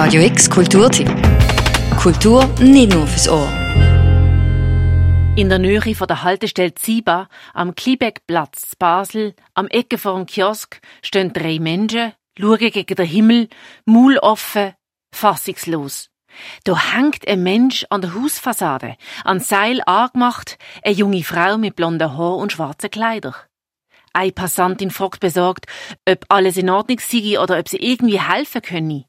Radio X Kulturtipp. Kultur nicht nur fürs Ohr. In der Nähe von der Haltestelle Ziba am Kliebeckplatz Basel, am Ecke vor dem Kiosk, stehen drei Menschen, schauen gegen den Himmel, Maul offen, fassungslos. Da hängt ein Mensch an der Hausfassade, an Seil angemacht, eine junge Frau mit blonden Haar und schwarzen Kleidern. Eine Passantin fragt besorgt, ob alles in Ordnung sei oder ob sie irgendwie helfen könne.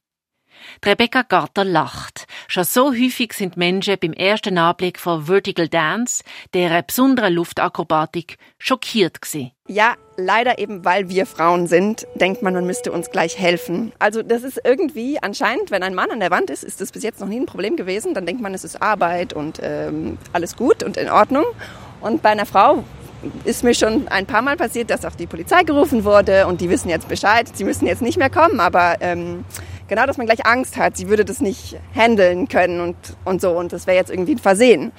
Rebecca Garter lacht. Schon so häufig sind Menschen beim ersten Anblick von Vertical Dance, der besonderen Luftakrobatik, schockiert gewesen. Ja, leider eben, weil wir Frauen sind, denkt man, man müsste uns gleich helfen. Also das ist irgendwie anscheinend, wenn ein Mann an der Wand ist, ist das bis jetzt noch nie ein Problem gewesen. Dann denkt man, es ist Arbeit und ähm, alles gut und in Ordnung. Und bei einer Frau ist mir schon ein paar Mal passiert, dass auch die Polizei gerufen wurde und die wissen jetzt Bescheid. Sie müssen jetzt nicht mehr kommen, aber ähm, genau, dass man gleich Angst hat, sie würde das nicht handeln können und, und so. Und das wäre jetzt irgendwie ein Versehen.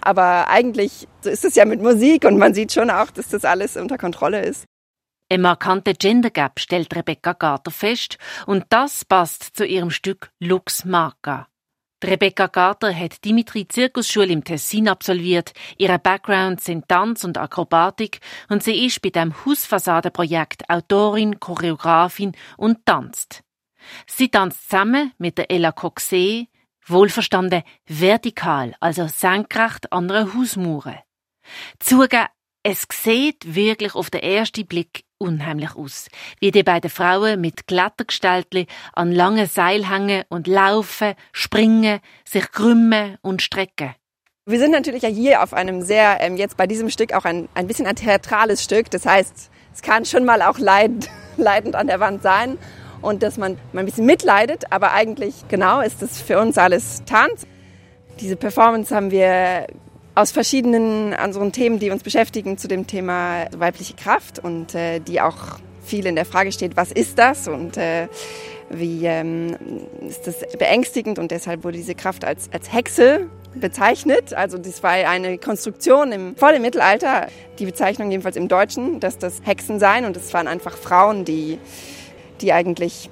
Aber eigentlich so ist es ja mit Musik und man sieht schon auch, dass das alles unter Kontrolle ist. Ein markante Gender Gap stellt Rebecca Garter fest und das passt zu ihrem Stück Lux Marca. Rebecca Garter hat Dimitri Zirkusschule im Tessin absolviert. Ihre Background sind Tanz und Akrobatik und sie ist bei dem Hausfassadenprojekt Autorin, Choreografin und tanzt. Sie tanzt zusammen mit der Ella Coxé, wohlverstanden vertikal, also senkrecht an einer Hausmauer. Zugeben, es sieht wirklich auf den ersten Blick unheimlich aus, wie die beiden Frauen mit Klettergestaltli an langen Seil hängen und laufen, springen, sich krümmen und strecken. Wir sind natürlich ja hier auf einem sehr, ähm, jetzt bei diesem Stück auch ein, ein bisschen ein theatrales Stück. Das heißt, es kann schon mal auch leid, leidend an der Wand sein und dass man ein bisschen mitleidet, aber eigentlich genau ist das für uns alles Tanz. Diese Performance haben wir aus verschiedenen unseren Themen, die uns beschäftigen, zu dem Thema weibliche Kraft und äh, die auch viel in der Frage steht, was ist das und äh, wie ähm, ist das beängstigend und deshalb wurde diese Kraft als, als Hexe bezeichnet. Also das war eine Konstruktion im vor dem Mittelalter, die Bezeichnung jedenfalls im Deutschen, dass das Hexen seien und es waren einfach Frauen, die die eigentlich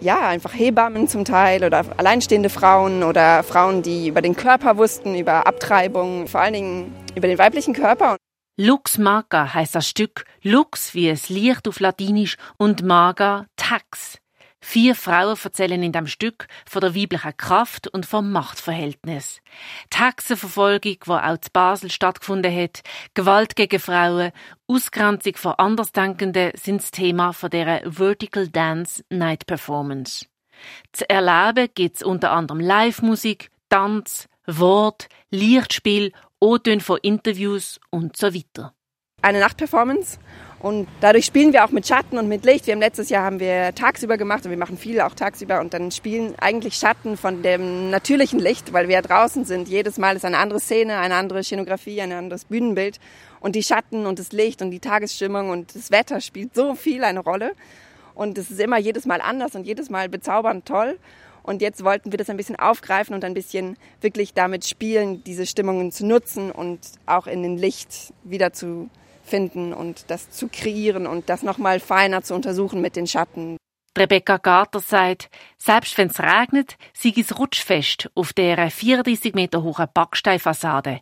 ja, einfach Hebammen zum Teil oder alleinstehende Frauen oder Frauen, die über den Körper wussten, über Abtreibung, vor allen Dingen über den weiblichen Körper. Lux Maga heißt das Stück, Lux wie es Licht auf Latinisch und Maga Tax. Vier Frauen erzählen in dem Stück von der weiblichen Kraft und vom Machtverhältnis. Die Hexenverfolgung, die auch in Basel stattgefunden hat, Gewalt gegen Frauen, Ausgrenzung von Andersdenkenden sind das Thema von der Vertical Dance Night Performance. Zu erleben gibt es unter anderem Live-Musik, Tanz, Wort, Lichtspiel, O-Töne von Interviews und so weiter. Eine Nachtperformance und dadurch spielen wir auch mit Schatten und mit Licht. Wir haben letztes Jahr haben wir tagsüber gemacht und wir machen viel auch tagsüber und dann spielen eigentlich Schatten von dem natürlichen Licht, weil wir ja draußen sind. Jedes Mal ist eine andere Szene, eine andere Szenografie, ein anderes Bühnenbild und die Schatten und das Licht und die Tagesstimmung und das Wetter spielt so viel eine Rolle und es ist immer jedes Mal anders und jedes Mal bezaubernd toll. Und jetzt wollten wir das ein bisschen aufgreifen und ein bisschen wirklich damit spielen, diese Stimmungen zu nutzen und auch in den Licht wieder zu finden und das zu kreieren und das nochmal feiner zu untersuchen mit den Schatten. Rebecca Garter sagt, selbst wenn es regnet, sei es rutschfest auf der 34 Meter hohen Backsteinfassade.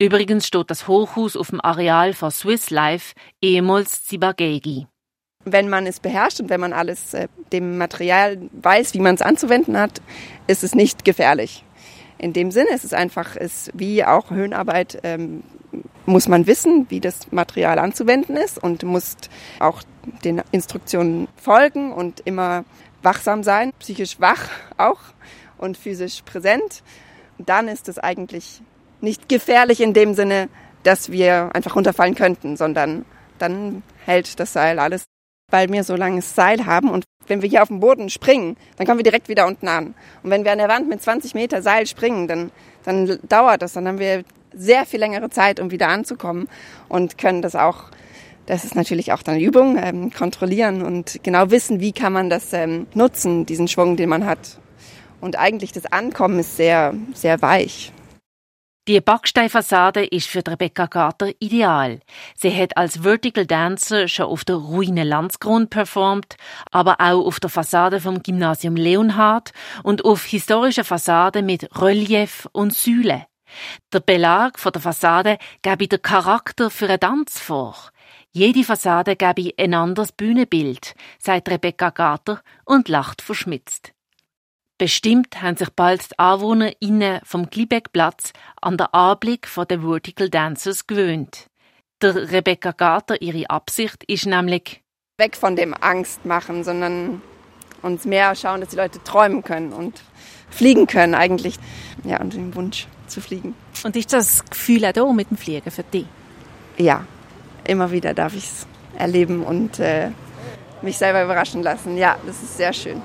Übrigens steht das Hochhaus auf dem Areal von Swiss Life, ehemals Zibagegi. Wenn man es beherrscht und wenn man alles äh, dem Material weiß, wie man es anzuwenden hat, ist es nicht gefährlich. In dem Sinne ist es einfach, ist wie auch Höhenarbeit ähm, muss man wissen, wie das Material anzuwenden ist und muss auch den Instruktionen folgen und immer wachsam sein, psychisch wach auch und physisch präsent. Dann ist es eigentlich nicht gefährlich in dem Sinne, dass wir einfach runterfallen könnten, sondern dann hält das Seil alles, weil wir so langes Seil haben und wenn wir hier auf dem Boden springen, dann kommen wir direkt wieder unten an. Und wenn wir an der Wand mit 20 Meter Seil springen, dann, dann dauert das, dann haben wir sehr viel längere Zeit, um wieder anzukommen und können das auch, das ist natürlich auch dann Übung, ähm, kontrollieren und genau wissen, wie kann man das ähm, nutzen, diesen Schwung, den man hat. Und eigentlich das Ankommen ist sehr, sehr weich. Die Backsteinfassade ist für Rebecca Carter ideal. Sie hat als Vertical Dancer schon auf der Ruine Landsgrund performt, aber auch auf der Fassade vom Gymnasium Leonhard und auf historischen Fassaden mit Relief und Säule. Der Belag von der Fassade gebe den Charakter für einen Tanz vor. Jede Fassade gebe ein anderes Bühnenbild, sagt Rebecca Carter und lacht verschmitzt. Bestimmt haben sich bald die AnwohnerInnen vom Glibeckplatz an den Anblick der Vertical Dancers gewöhnt. Der Rebecca Gater, ihre Absicht ist nämlich weg von dem Angst machen, sondern uns mehr schauen, dass die Leute träumen können und fliegen können eigentlich. Ja, und den Wunsch zu fliegen. Und ist das Gefühl auch da mit dem Fliegen für dich? Ja, immer wieder darf ich es erleben und äh, mich selber überraschen lassen. Ja, das ist sehr schön.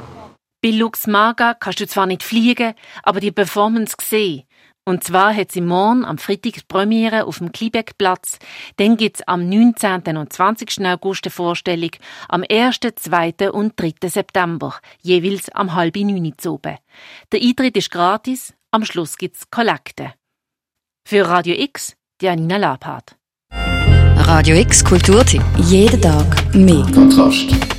Bei Lux Maga kannst du zwar nicht fliegen, aber die Performance sehen. Und zwar hat sie morgen am Freitag Premiere auf dem Klibeckplatz. Dann gibt's am 19. und 20. August eine Vorstellung, am 1., 2. und 3. September, jeweils am halben neun oben. Der Eintritt ist gratis, am Schluss gibt's Kollekte. Für Radio X, Janina Labhardt. Radio X Kulturtipp. Jeden Tag mehr. Kontrast.